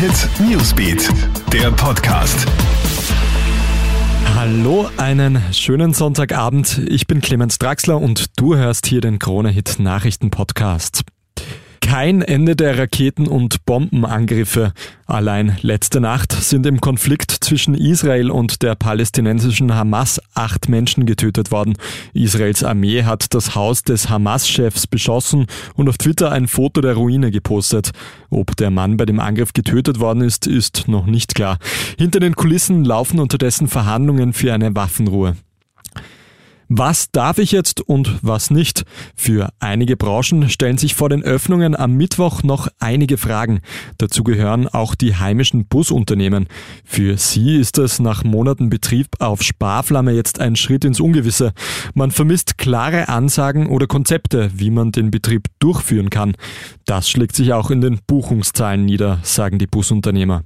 Hit Newsbeat, der Podcast. Hallo, einen schönen Sonntagabend. Ich bin Clemens Draxler und du hörst hier den Krone Hit Nachrichten Podcast kein Ende der Raketen- und Bombenangriffe. Allein letzte Nacht sind im Konflikt zwischen Israel und der palästinensischen Hamas acht Menschen getötet worden. Israels Armee hat das Haus des Hamas-Chefs beschossen und auf Twitter ein Foto der Ruine gepostet. Ob der Mann bei dem Angriff getötet worden ist, ist noch nicht klar. Hinter den Kulissen laufen unterdessen Verhandlungen für eine Waffenruhe. Was darf ich jetzt und was nicht? Für einige Branchen stellen sich vor den Öffnungen am Mittwoch noch einige Fragen. Dazu gehören auch die heimischen Busunternehmen. Für sie ist es nach Monaten Betrieb auf Sparflamme jetzt ein Schritt ins Ungewisse. Man vermisst klare Ansagen oder Konzepte, wie man den Betrieb durchführen kann. Das schlägt sich auch in den Buchungszahlen nieder, sagen die Busunternehmer.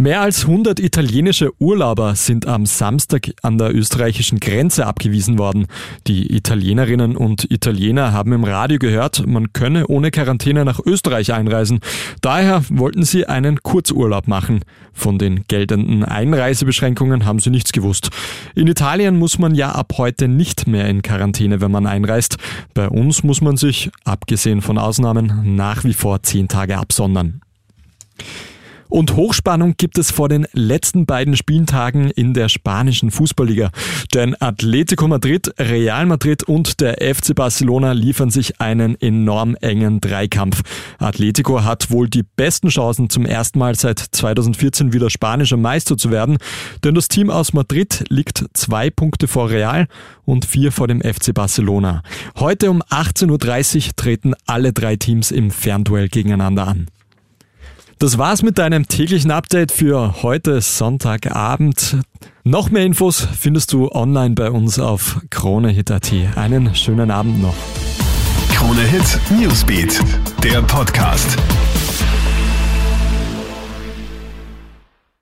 Mehr als 100 italienische Urlauber sind am Samstag an der österreichischen Grenze abgewiesen worden. Die Italienerinnen und Italiener haben im Radio gehört, man könne ohne Quarantäne nach Österreich einreisen. Daher wollten sie einen Kurzurlaub machen. Von den geltenden Einreisebeschränkungen haben sie nichts gewusst. In Italien muss man ja ab heute nicht mehr in Quarantäne, wenn man einreist. Bei uns muss man sich, abgesehen von Ausnahmen, nach wie vor zehn Tage absondern. Und Hochspannung gibt es vor den letzten beiden Spieltagen in der spanischen Fußballliga. Denn Atletico Madrid, Real Madrid und der FC Barcelona liefern sich einen enorm engen Dreikampf. Atletico hat wohl die besten Chancen zum ersten Mal seit 2014 wieder spanischer Meister zu werden, denn das Team aus Madrid liegt zwei Punkte vor Real und vier vor dem FC Barcelona. Heute um 18.30 Uhr treten alle drei Teams im Fernduell gegeneinander an. Das war's mit deinem täglichen Update für heute Sonntagabend. Noch mehr Infos findest du online bei uns auf KroneHit.at. Einen schönen Abend noch. KroneHit Newsbeat, der Podcast.